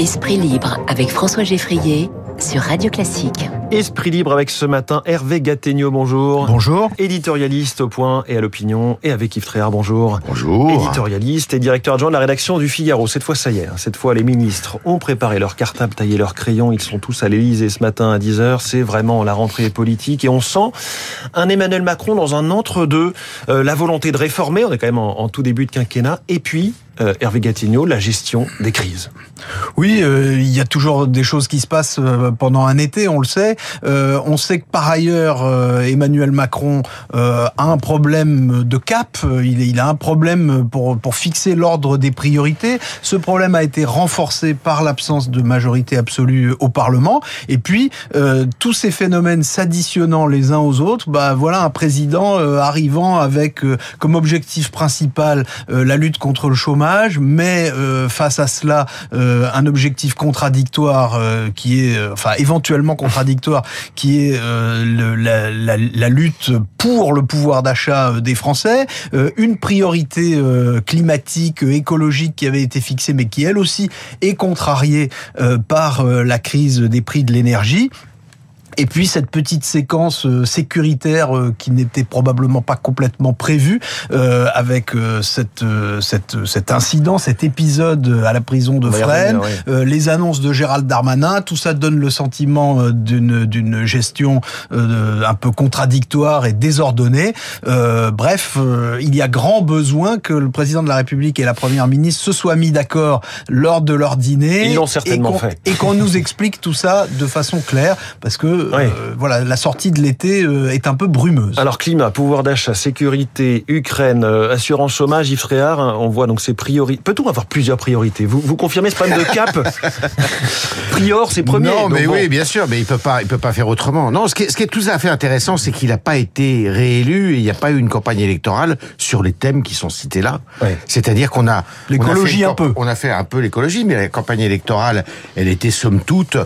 Esprit libre avec François Geffrier sur Radio Classique. Esprit libre avec ce matin Hervé Gattegno, bonjour. Bonjour. Éditorialiste au point et à l'opinion et avec Yves Tréhard, bonjour. Bonjour. Éditorialiste et directeur adjoint de la rédaction du Figaro. Cette fois, ça y est, hein. cette fois les ministres ont préparé leur cartable, taillé leurs crayons, ils sont tous à l'Elysée ce matin à 10h. C'est vraiment la rentrée politique et on sent un Emmanuel Macron dans un entre-deux, euh, la volonté de réformer, on est quand même en, en tout début de quinquennat, et puis euh, Hervé Gattegno, la gestion des crises. Oui, euh, il y a toujours des choses qui se passent euh, pendant un été, on le sait. Euh, on sait que par ailleurs, euh, Emmanuel Macron a un problème de cap. Il, il a un problème pour, pour fixer l'ordre des priorités. Ce problème a été renforcé par l'absence de majorité absolue au Parlement. Et puis, tous ces phénomènes s'additionnant les uns aux autres, bah voilà un président arrivant avec comme objectif principal la lutte contre le chômage, mais face à cela un objectif contradictoire euh, qui est, euh, enfin éventuellement contradictoire, qui est euh, la, lutte pour le pouvoir d'achat des Français, une priorité climatique, écologique qui avait été fixée, mais qui elle aussi est contrariée par la crise des prix de l'énergie. Et puis cette petite séquence euh, sécuritaire euh, qui n'était probablement pas complètement prévue, euh, avec cette, cette, cet incident, cet épisode à la prison de Fresnes, oui. les annonces de Gérald Darmanin, tout ça donne le sentiment d'une d'une gestion un peu contradictoire et désordonnée. bref, il y a grand besoin que le président de la République et la première ministre se soient mis d'accord lors de leur dîner. Ils l'ont certainement et fait. Et qu'on nous explique tout ça de façon claire, parce que euh, voilà, la sortie de l'été euh, est un peu brumeuse. Alors climat, pouvoir d'achat, sécurité, Ukraine, euh, assurance chômage, Yves Fréard, hein, on voit donc ces priorités. Peut-on avoir plusieurs priorités? Vous, vous confirmez ce problème de cap? Prior, c'est premier. Non, mais bon. oui, bien sûr, mais il peut pas, il peut pas faire autrement. Non, ce qui est, ce qui est tout à fait intéressant, c'est qu'il n'a pas été réélu et il n'y a pas eu une campagne électorale sur les thèmes qui sont cités là. Ouais. C'est-à-dire qu'on a l'écologie un peu. On a fait un peu l'écologie, mais la campagne électorale, elle était somme toute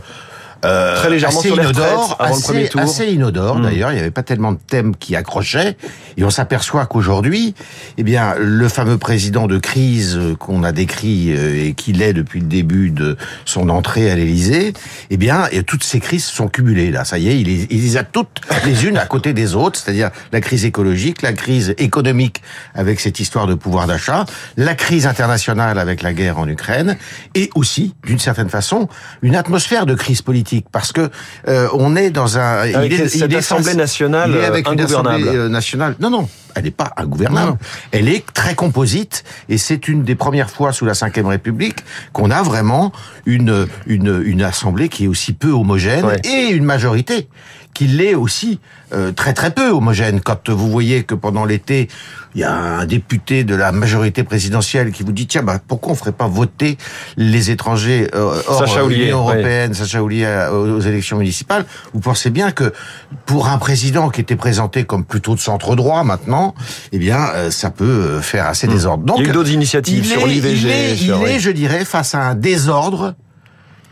euh, très légèrement assez sur les inodore, avant assez, le premier tour. assez inodore Mm. d'ailleurs. Il n'y avait pas tellement de thèmes qui accrochaient, et on s'aperçoit qu'aujourd'hui, eh bien, le fameux président de crise qu'on a décrit euh, et qu'il est depuis le début de son entrée à l'Élysée, eh bien, et toutes ces crises sont cumulées là. Ça y est, il les, il les a toutes les unes à côté des autres, c'est-à-dire la crise écologique, la crise économique avec cette histoire de pouvoir d'achat, la crise internationale avec la guerre en Ukraine, et aussi, d'une certaine façon, une atmosphère de crise politique parce que euh, on est dans un avec il est, nationale il est avec une assemblée euh, nationale. Non non elle n'est pas ingouvernable Non. elle est très composite et c'est une des premières fois sous la Ve République qu'on a vraiment une une une assemblée qui est aussi peu homogène Ouais. et une majorité qui l'est aussi euh, très très peu homogène. Quand vous voyez que pendant l'été, il y a un député de la majorité présidentielle qui vous dit tiens bah pourquoi on ferait pas voter les étrangers euh, hors Sacha euh, Houlier, Union ouais. européenne, Sacha Houlier euh, aux aux élections municipales, vous pensez bien que pour un président qui était présenté comme plutôt de centre droit maintenant, eh bien euh, ça peut euh, faire assez désordre. Donc Hmm. Il y a eu d'autres initiatives il sur l'IVG. il est, sur- il est, je dirais, face à un désordre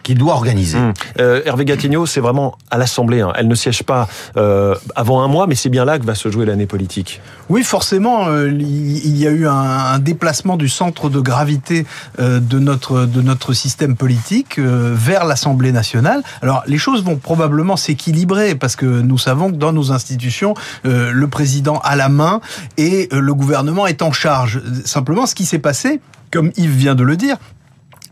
qu'il doit organiser. Hum. Euh, Hervé Gattegno, c'est vraiment à l'Assemblée. hein. Elle ne siège pas euh, avant un mois, mais c'est bien là que va se jouer l'année politique. Oui, forcément, euh, il y a eu un, un déplacement du centre de gravité euh, de notre de notre système politique euh, vers l'Assemblée nationale. Alors, les choses vont probablement s'équilibrer parce que nous savons que dans nos institutions, euh, le président a la main et euh, le gouvernement est en charge. Simplement, ce qui s'est passé, comme Yves vient de le dire,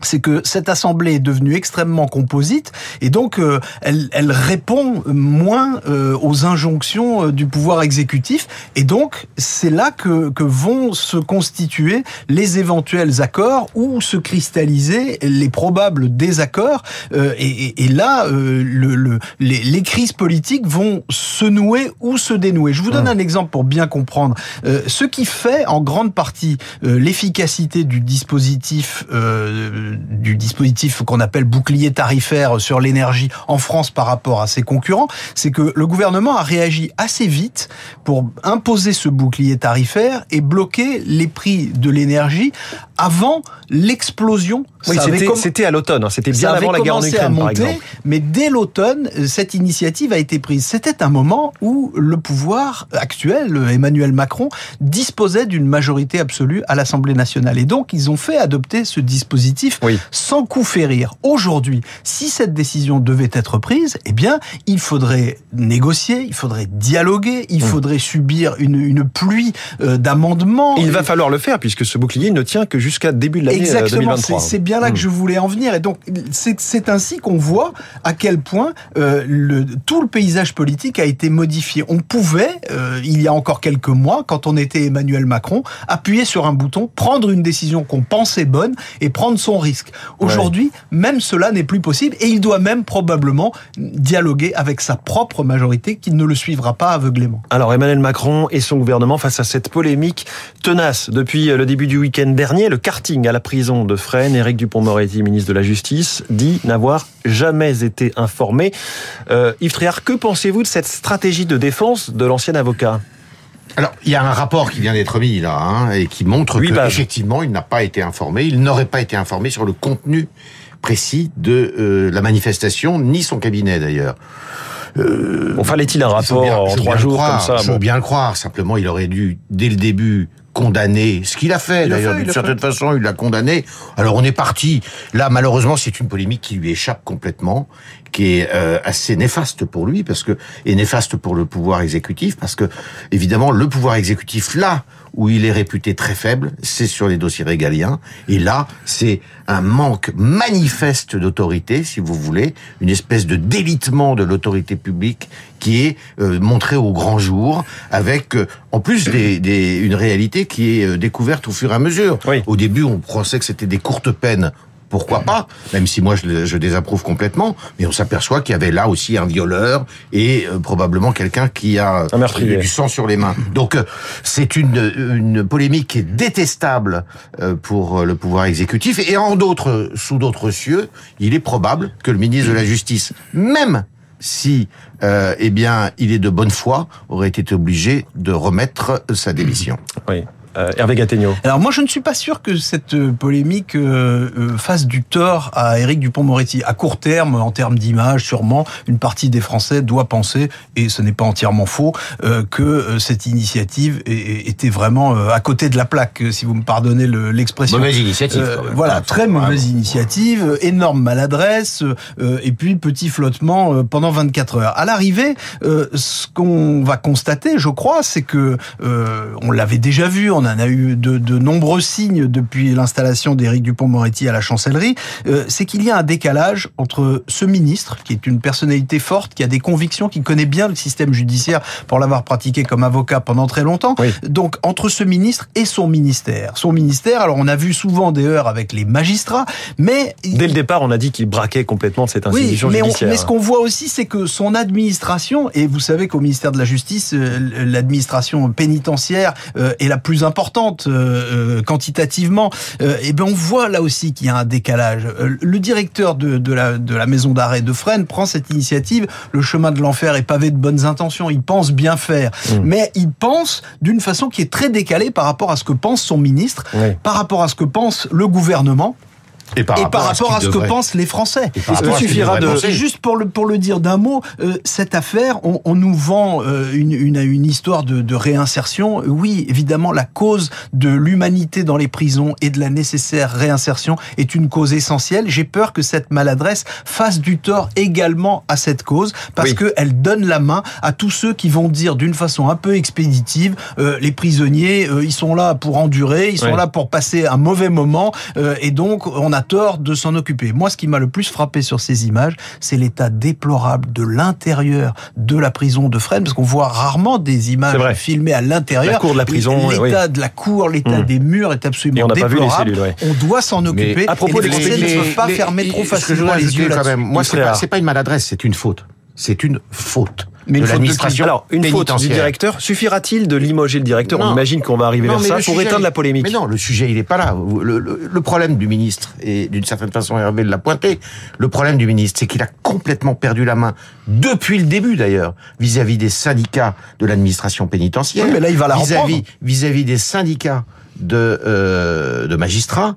c'est que cette assemblée est devenue extrêmement composite et donc euh, elle, elle répond moins euh, aux injonctions euh, du pouvoir exécutif et donc c'est là que, que vont se constituer les éventuels accords ou se cristalliser les probables désaccords euh, et, et, et là euh, le, le, les, les crises politiques vont se nouer ou se dénouer. Je vous donne un exemple pour bien comprendre. Euh, ce qui fait en grande partie euh, l'efficacité du dispositif euh, du dispositif qu'on appelle bouclier tarifaire sur l'énergie en France par rapport à ses concurrents, c'est que le gouvernement a réagi assez vite pour imposer ce bouclier tarifaire et bloquer les prix de l'énergie avant l'explosion Oui, c'était à l'automne, hein. c'était bien avant la guerre en Ukraine, par exemple. Mais dès l'automne, cette initiative a été prise. C'était un moment où le pouvoir actuel, Emmanuel Macron, disposait d'une majorité absolue à l'Assemblée nationale. Et donc, ils ont fait adopter ce dispositif sans coup férir. Aujourd'hui, si cette décision devait être prise, eh bien, il faudrait négocier, il faudrait dialoguer, il hmm. faudrait subir une, une pluie euh, d'amendements. Il va falloir le faire puisque ce bouclier ne tient que jusqu'à début de l'année 2023. Exactement, c'est bien là que hmm. je voulais en venir. Et donc, c'est ainsi qu'on voit à quel point euh, le, tout le paysage politique a été modifié. On pouvait, euh, il y a encore quelques mois, quand on était Emmanuel Macron, appuyer sur un bouton, prendre une décision qu'on pensait bonne et prendre son risque. Aujourd'hui, même cela n'est plus possible et il doit même probablement dialoguer avec sa propre majorité qui ne le suivra pas aveuglément. Alors Emmanuel Macron et son gouvernement face à cette polémique tenace depuis le début du week-end dernier, le karting à la prison de Fresnes, Éric Dupont-Moretti, ministre de la Justice, dit n'avoir jamais été informé. Euh, Yves Tréhard, que pensez-vous de cette stratégie de défense de l'ancien avocat? Alors, il y a un rapport qui vient d'être mis là, hein, et qui montre qu'effectivement, il n'a pas été informé, il n'aurait pas été informé sur le contenu précis de euh, la manifestation, ni son cabinet d'ailleurs. Euh, bon, fallait-il un rapport en trois jours comme ça Je veux bien le croire. Simplement, il aurait dû, dès le début, condamner ce qu'il a fait. D'ailleurs, d'une certaine façon, il l'a condamné. Alors, on est parti. Là, malheureusement, c'est une polémique qui lui échappe complètement, qui est euh, assez néfaste pour lui, parce que et néfaste pour le pouvoir exécutif, parce que évidemment, le pouvoir exécutif là où il est réputé très faible, c'est sur les dossiers régaliens. Et là, c'est un manque manifeste d'autorité, si vous voulez, une espèce de délitement de l'autorité publique qui est euh, montré au grand jour, avec euh, en plus des, une réalité qui est euh, découverte au fur et à mesure. Au début, on pensait que c'était des courtes peines pourquoi pas, même si moi je, je désapprouve complètement, mais on s'aperçoit qu'il y avait là aussi un violeur et euh, probablement quelqu'un qui a du sang sur les mains. Donc euh, c'est une, une polémique détestable euh, pour le pouvoir exécutif et en d'autres, sous d'autres cieux, il est probable que le ministre de la Justice, même si euh, eh bien il est de bonne foi, aurait été obligé de remettre sa démission. Oui. Euh, Hervé Gattegno. Alors moi, je ne suis pas sûr que cette euh, polémique euh, fasse du tort à Éric Dupont-Moretti. À court terme, en termes d'image, sûrement, une partie des Français doit penser, et ce n'est pas entièrement faux, que cette initiative était vraiment à côté de la plaque, si vous me pardonnez l'expression. mauvaise initiative. voilà, ah, très mauvaise initiative, énorme maladresse, et puis petit flottement pendant 24 heures. À l'arrivée, ce qu'on va constater, je crois, c'est que on l'avait déjà vu, on en a eu de, nombreux signes depuis l'installation d'Éric Dupont-Moretti à la chancellerie, euh, c'est qu'il y a un décalage entre ce ministre, qui est une personnalité forte, qui a des convictions, qui connaît bien le système judiciaire pour l'avoir pratiqué comme avocat pendant très longtemps, donc entre ce ministre et son ministère. Son ministère, alors on a vu souvent des heures avec les magistrats, mais... Dès le départ, on a dit qu'il braquait complètement cette institution oui, mais judiciaire. mais ce qu'on voit aussi, c'est que son administration, et vous savez qu'au ministère de la Justice, euh, l'administration pénitentiaire euh, est la plus importante euh, euh, quantitativement, euh, et ben on voit là aussi qu'il y a un décalage. Le directeur de, de, la, de la maison d'arrêt de Fresnes prend cette initiative. Le chemin de l'enfer est pavé de bonnes intentions. Il pense bien faire, mmh. mais il pense d'une façon qui est très décalée par rapport à ce que pense son ministre, par rapport à ce que pense le gouvernement. Et par, rapport, à ce, que pensent les Français. Il suffira de juste pour le pour le dire d'un mot, euh, cette affaire, on, on nous vend euh, une, une, une histoire de, de réinsertion. Oui, évidemment, la cause de l'humanité dans les prisons et de la nécessaire réinsertion est une cause essentielle. J'ai peur que cette maladresse fasse du tort également à cette cause parce que elle donne la main à tous ceux qui vont dire d'une façon un peu expéditive, euh, les prisonniers, euh, ils sont là pour endurer, ils sont là pour passer un mauvais moment et donc on a tort de s'en occuper. Moi, ce qui m'a le plus frappé sur ces images, c'est l'état déplorable de l'intérieur de la prison de Fresnes, parce qu'on voit rarement des images filmées à l'intérieur. La cour de la prison. L'état de la cour, l'état mmh. des murs est absolument on déplorable. Pas vu les On doit s'en occuper. à propos et les Français ne peuvent pas fermer trop facilement les yeux. Quand même, moi, c'est pas, pas une maladresse, c'est une faute. C'est une faute. Mais de l'administration. Alors, une faute du directeur, suffira-t-il de limoger le directeur On imagine qu'on va arriver vers ça pour éteindre la polémique. Mais non, le sujet, il n'est pas là. Le, le, problème du ministre, et d'une certaine façon, Hervé l'a pointé, le problème du ministre, c'est qu'il a complètement perdu la main, depuis le début d'ailleurs, vis-à-vis des syndicats de l'administration pénitentiaire. mais là, il va la vis-à-vis, vis-à-vis des syndicats de, euh, de magistrats.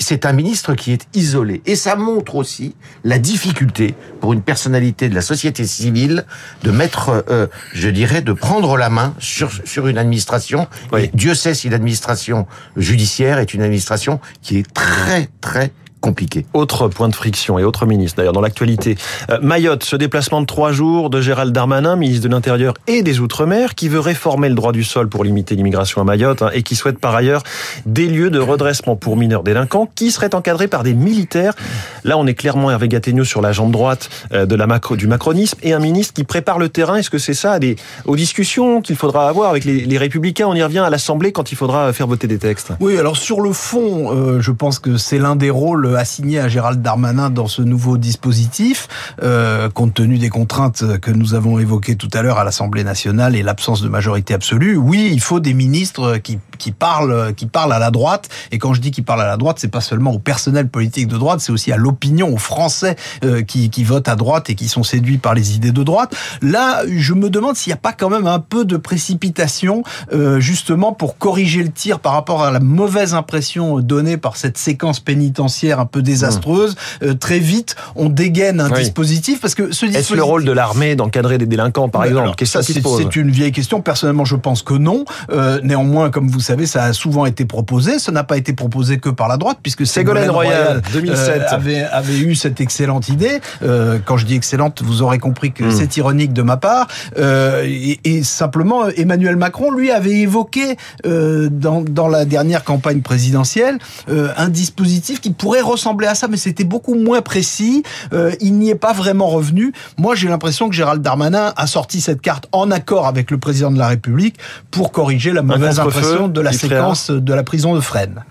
C'est un ministre qui est isolé. Et ça montre aussi la difficulté pour une personnalité de la société civile de mettre, euh, je dirais, de prendre la main sur, sur une administration. Et Dieu sait si l'administration judiciaire est une administration qui est très, très compliqué. Autre point de friction et autre ministre d'ailleurs dans l'actualité. Euh, Mayotte, ce déplacement de trois jours de Gérald Darmanin, ministre de l'Intérieur et des Outre-mer, qui veut réformer le droit du sol pour limiter l'immigration à Mayotte hein, et qui souhaite par ailleurs des lieux de redressement pour mineurs délinquants qui seraient encadrés par des militaires. Là, on est clairement Hervé Gattegno sur la jambe droite euh, de la macro, du macronisme et un ministre qui prépare le terrain. Est-ce que c'est ça des, aux discussions qu'il faudra avoir avec les, les Républicains? On y revient à l'Assemblée quand il faudra faire voter des textes. Oui, alors sur le fond, euh, je pense que c'est l'un des rôles assigné à Gérald Darmanin dans ce nouveau dispositif, euh, compte tenu des contraintes que nous avons évoquées tout à l'heure à l'Assemblée nationale et l'absence de majorité absolue. Oui, il faut des ministres qui, qui parlent qui parlent à la droite. Et quand je dis qu'ils parlent à la droite, c'est pas seulement au personnel politique de droite, c'est aussi à l'opinion, aux Français euh, qui, qui votent à droite et qui sont séduits par les idées de droite. Là, je me demande s'il n'y a pas quand même un peu de précipitation, euh, justement pour corriger le tir par rapport à la mauvaise impression donnée par cette séquence pénitentiaire un peu désastreuse. Euh, très vite, on dégaine un dispositif parce que ce dispositif... Est-ce le rôle de l'armée d'encadrer des délinquants, par exemple C'est une vieille question. Personnellement, je pense que non. Euh, néanmoins, comme vous savez, ça a souvent été proposé. Ça n'a pas été proposé que par la droite, puisque Ségolène Royal, 2007. Euh, avait, avait eu cette excellente idée. Quand je dis excellente, vous aurez compris que hmm. c'est ironique de ma part. Et, et, simplement, Emmanuel Macron, lui, avait évoqué dans, dans la dernière campagne présidentielle un dispositif qui pourrait ressembler à ça, mais c'était beaucoup moins précis. Euh, il n'y est pas vraiment revenu. Moi, j'ai l'impression que Gérald Darmanin a sorti cette carte en accord avec le président de la République pour corriger la mauvaise impression de la séquence de la prison de Fresnes.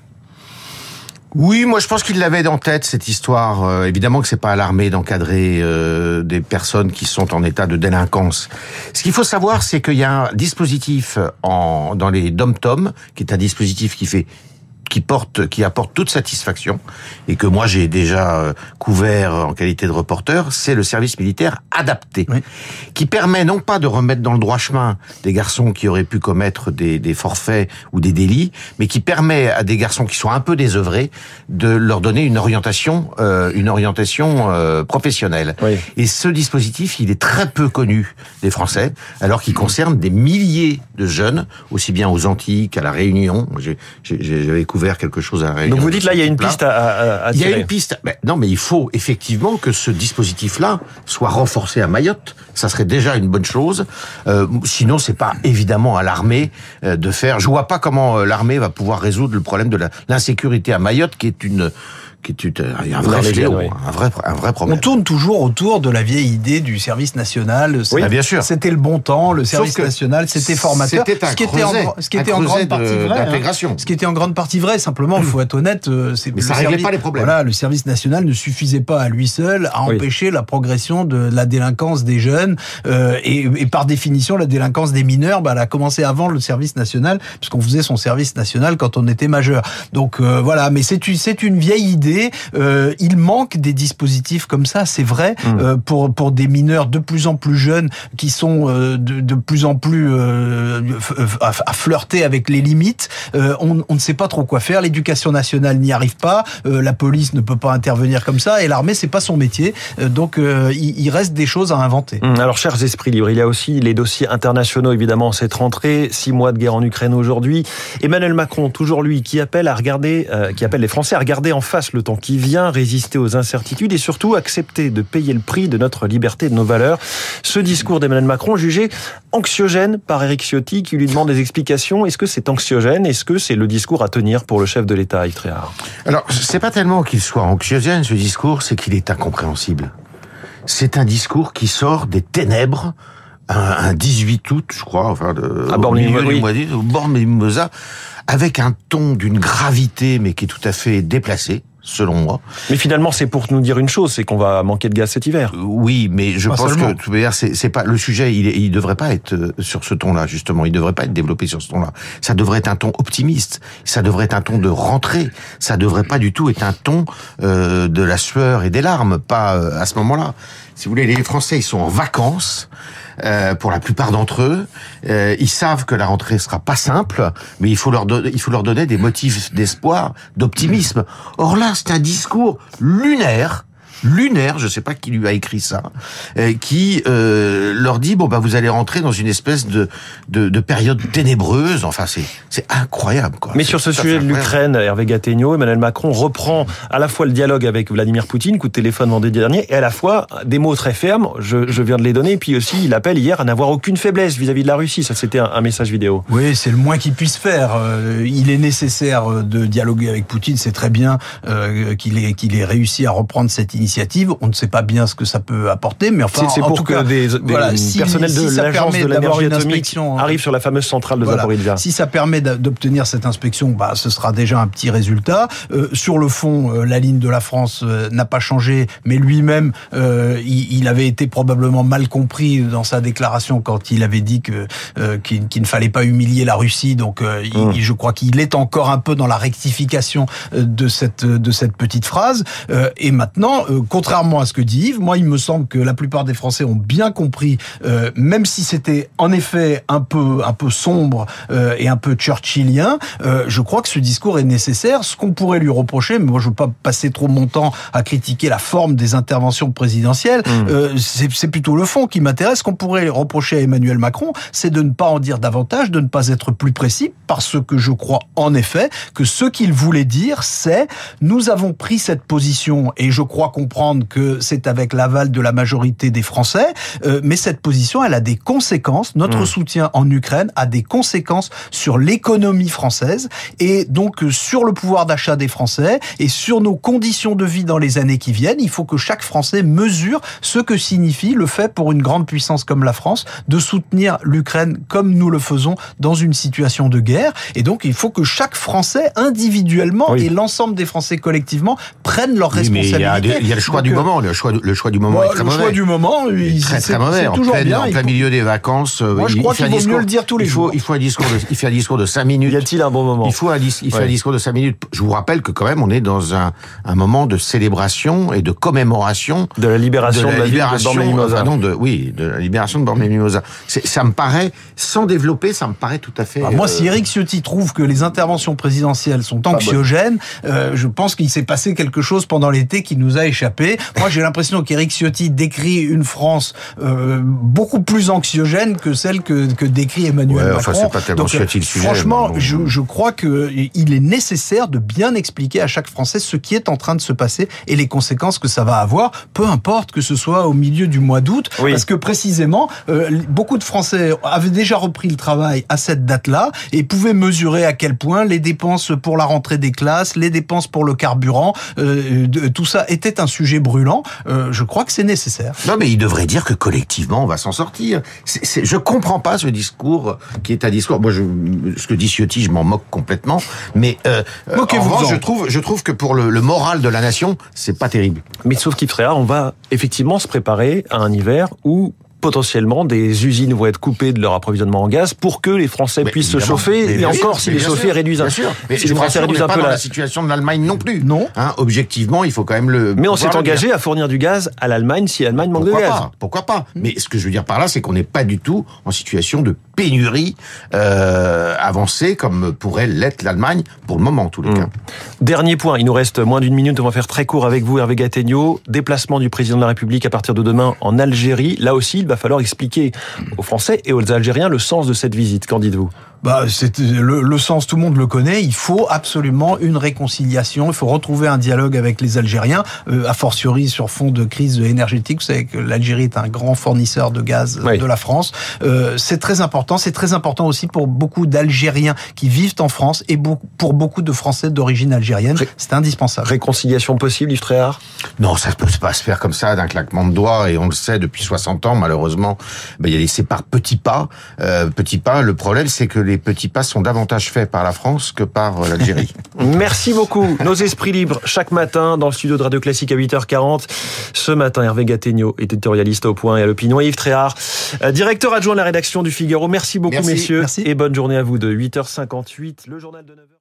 Oui, moi je pense qu'il l'avait en tête cette histoire. Euh, évidemment que c'est pas à l'armée d'encadrer euh, des personnes qui sont en état de délinquance. Ce qu'il faut savoir, c'est qu'il y a un dispositif en, dans les dom-tom, qui est un dispositif qui fait qui porte, qui apporte toute satisfaction et que moi j'ai déjà euh, couvert en qualité de reporter, c'est le service militaire adapté, qui permet non pas de remettre dans le droit chemin des garçons qui auraient pu commettre des, des, forfaits ou des délits, mais qui permet à des garçons qui sont un peu désœuvrés de leur donner une orientation, euh, une orientation euh, professionnelle. Et ce dispositif, il est très peu connu des Français, alors qu'il concerne des milliers de jeunes, aussi bien aux Antilles qu'à la Réunion. J'avais ouvert quelque chose à Donc vous dites là, il y a une piste à, à, Il y a une piste. Mais non, mais il faut effectivement que ce dispositif-là soit renforcé à Mayotte. Ça serait déjà une bonne chose. Euh, sinon, c'est pas évidemment à l'armée euh, de faire. Je vois pas comment euh, l'armée va pouvoir résoudre le problème de l'insécurité à Mayotte, qui est une qui est un vrai fléau, un vrai, un vrai problème. On tourne toujours autour de la vieille idée du service national. Oui, bien sûr. C'était le bon temps, le service national, c'était formateur. C'était ce qui était en, ce qui était en grande partie vrai. Hein. Ce qui était en grande partie vrai. Simplement, il faut être honnête. Euh, Mais ça réglait pas les problèmes. Voilà, le service national ne suffisait pas à lui seul à empêcher la progression de la délinquance des jeunes euh, et, et, par définition, la délinquance des mineurs, bah, elle a commencé avant le service national puisqu'on faisait son service national quand on était majeur. Donc euh, voilà, mais c'est c'est une vieille idée euh, il manque des dispositifs comme ça, c'est vrai, mmh. euh, pour pour des mineurs de plus en plus jeunes qui sont euh, de, de, plus en plus à, à, flirter avec les limites. On, on, ne sait pas trop quoi faire. L'éducation nationale n'y arrive pas. la police ne peut pas intervenir comme ça, et l'armée c'est pas son métier. donc il, il, reste des choses à inventer. Mmh. Alors chers esprits libres, il y a aussi les dossiers internationaux évidemment cette rentrée. Six mois de guerre en Ukraine aujourd'hui. Emmanuel Macron, toujours lui, qui appelle à regarder, qui appelle les Français à regarder en face le temps qui vient résister aux incertitudes et surtout accepter de payer le prix de notre liberté et de nos valeurs. Ce discours d'Emmanuel Macron jugé anxiogène par Eric Ciotti qui lui demande des explications. Est-ce que c'est anxiogène? Est-ce que c'est le discours à tenir pour le chef de l'État, Yves Tréhard? Alors, c'est pas tellement qu'il soit anxiogène, ce discours, c'est qu'il est incompréhensible. C'est un discours qui sort des ténèbres un, 18 août, je crois, enfin, de, à Borne-Mimosa, avec un ton d'une gravité, mais qui est tout à fait déplacé selon moi. Mais finalement, c'est pour nous dire une chose, c'est qu'on va manquer de gaz cet hiver. Euh, oui, mais je pense que c'est pas le sujet. Il, il devrait pas être euh, sur ce ton-là justement. Il devrait pas être développé sur ce ton-là. Ça devrait être un ton optimiste. Ça devrait être un ton de rentrée. Ça devrait pas du tout être un ton euh, de la sueur et des larmes. Pas euh, à ce moment-là. Si vous voulez, les Français, ils sont en vacances. euh, pour la plupart d'entre eux. Euh, ils savent que la rentrée sera pas simple, mais il faut leur il faut leur donner des motifs d'espoir, d'optimisme. Or là, c'est un discours lunaire lunaire, je sais pas qui lui a écrit ça, euh, qui euh, leur dit bon bah vous allez rentrer dans une espèce de de, de période ténébreuse. Enfin c'est c'est incroyable quoi. Mais sur ce sujet de l'Ukraine, Hervé Gattegno, Emmanuel Macron reprend à la fois le dialogue avec Vladimir Poutine, coup de téléphone vendredi dernier, et à la fois des mots très fermes, je, je viens de les donner, et puis aussi il appelle hier à n'avoir aucune faiblesse vis-à-vis de la Russie. Ça c'était un, un message vidéo. Oui, c'est le moins qu'il puisse faire. Euh, Il est nécessaire de dialoguer avec Poutine. C'est très bien qu'il ait, qu'il ait réussi à reprendre cette initiative. On ne sait pas bien ce que ça peut apporter, mais enfin, C'est en pour tout que cas, des, des voilà, si- personnels de si l'agence de l'énergie atomique inspection, arrivent sur la fameuse centrale de Voilà. Si ça permet d'obtenir cette inspection, bah, ce sera déjà un petit résultat. Euh, sur le fond, euh, la ligne de la France euh, n'a pas changé, mais lui-même, il, il avait été probablement mal compris dans sa déclaration quand il avait dit que qu'il ne fallait pas humilier la Russie. Donc, il- Hum. il- je crois qu'il est encore un peu dans la rectification de cette de cette petite phrase. Et maintenant, euh, contrairement à ce que dit Yves, moi, il me semble que la plupart des Français ont bien compris, euh, même si c'était en effet un peu un peu sombre euh, et un peu churchillien, euh, je crois que ce discours est nécessaire. Ce qu'on pourrait lui reprocher, mais moi, je veux pas passer trop mon temps à critiquer la forme des interventions présidentielles. Mmh. Euh, c'est plutôt le fond qui m'intéresse. Ce qu'on pourrait reprocher à Emmanuel Macron, c'est de ne pas en dire davantage, de ne pas être plus précis, parce que je crois en effet que ce qu'il voulait dire, c'est nous avons pris cette position et je crois comprendre que c'est avec l'aval de la majorité des Français, euh, mais cette position, elle a des conséquences. Notre Mm. soutien en Ukraine a des conséquences sur l'économie française et donc euh, sur le pouvoir d'achat des Français et sur nos conditions de vie dans les années qui viennent. Il faut que chaque Français mesure ce que signifie le fait pour une grande puissance comme la France de soutenir l'Ukraine comme nous le faisons dans une situation de guerre. Et donc, il faut que chaque Français individuellement Oui. et l'ensemble des Français collectivement prennent leurs Oui, responsabilités. Le choix Donc, du euh, moment. Le choix, le choix du moment bah, est très le mauvais. choix du moment, Il très très mauvais. En toujours plein, bien. en plein milieu des vacances, euh, Moi, je il crois qu'il vaut discours- mieux le dire tous les il faut, jours. Il faut un discours de, il fait un discours de 5 minutes. Y a-t-il un bon moment? Il faut un, il fait Ouais. un discours de 5 minutes. Je vous rappelle que quand même, on est dans un, un moment de célébration et de commémoration de la libération de la, ville de libération, enfin, non, de, oui, de la libération de Bormes-les-Mimosas. C'est- Ça me paraît, sans développer, ça me paraît tout à fait. Ah, moi, euh, si Eric Ciotti trouve que les interventions présidentielles sont anxiogènes, euh, je pense qu'il s'est passé quelque chose pendant l'été qui nous a échappé. Moi, j'ai l'impression qu'Eric Ciotti décrit une France euh, beaucoup plus anxiogène que celle que, que décrit Emmanuel Ouais, Macron. enfin, c'est pas tellement Donc, euh, Ciotti le sujet, Franchement, mais je, je crois que il est nécessaire de bien expliquer à chaque Français ce qui est en train de se passer et les conséquences que ça va avoir, peu importe que ce soit au milieu du mois d'août, Oui. parce que précisément, euh, beaucoup de Français avaient déjà repris le travail à cette date-là et pouvaient mesurer à quel point les dépenses pour la rentrée des classes, les dépenses pour le carburant, euh, de- tout ça était un sujet brûlant. Euh, je crois que c'est nécessaire. Non, mais il devrait dire que collectivement, on va s'en sortir. C'est, c'est- je comprends pas ce discours qui est un discours. Moi, je, ce que dit Ciotti, je m'en moque complètement. Mais euh, euh, en Moquez-vous-en. revanche, je trouve, je trouve que pour le, le moral de la nation, c'est pas terrible. Mais sauf qu'il on va effectivement se préparer à un hiver où potentiellement des usines vont être coupées de leur approvisionnement en gaz pour que les Français Mais puissent se chauffer et encore sûr, si les chauffés réduisent un sûr. Mais si les Français réduisent un peu la la situation de l'Allemagne non plus. Non. Hein, objectivement, il faut quand même le. mais on s'est engagé à fournir du gaz à l'Allemagne si l'Allemagne manque de gaz. pas Pourquoi pas Mais ce que je veux dire par là, c'est qu'on n'est pas du tout en situation de pénurie euh, avancée comme pourrait l'être l'Allemagne pour le moment, en tous les Mm. cas. Dernier point, il nous reste moins d'une minute, on va faire très court avec vous Hervé Gattegno. Déplacement du président de la République à partir de demain en Algérie. Là aussi, il va falloir expliquer aux Français et aux Algériens le sens de cette visite. Qu'en dites-vous? Bah, c'est le, le sens, tout le monde le connaît. Il faut absolument une réconciliation. Il faut retrouver un dialogue avec les Algériens, euh, a fortiori sur fond de crise énergétique. Vous savez que l'Algérie est un grand fournisseur de gaz Oui. de la France. Euh, c'est très important. C'est très important aussi pour beaucoup d'Algériens qui vivent en France et pour beaucoup de Français d'origine algérienne. Ré- C'est indispensable. Réconciliation possible, Yves Tréhard? Non, ça peut pas se faire comme ça d'un claquement de doigts et on le sait depuis 60 ans malheureusement. Ben, il y a laissé par petits pas, euh, petits pas. Le problème c'est que les petits pas sont davantage faits par la France que par euh, l'Algérie. Merci beaucoup. Nos esprits libres chaque matin dans le studio de Radio Classique à 8h40. Ce matin, Hervé Gattegno, éditorialiste au point et à l'opinion. Et Yves Tréhard, euh, directeur adjoint de la rédaction du Figaro. Merci beaucoup, Merci. messieurs. Merci. Et bonne journée à vous de 8h58. Le journal de 9h.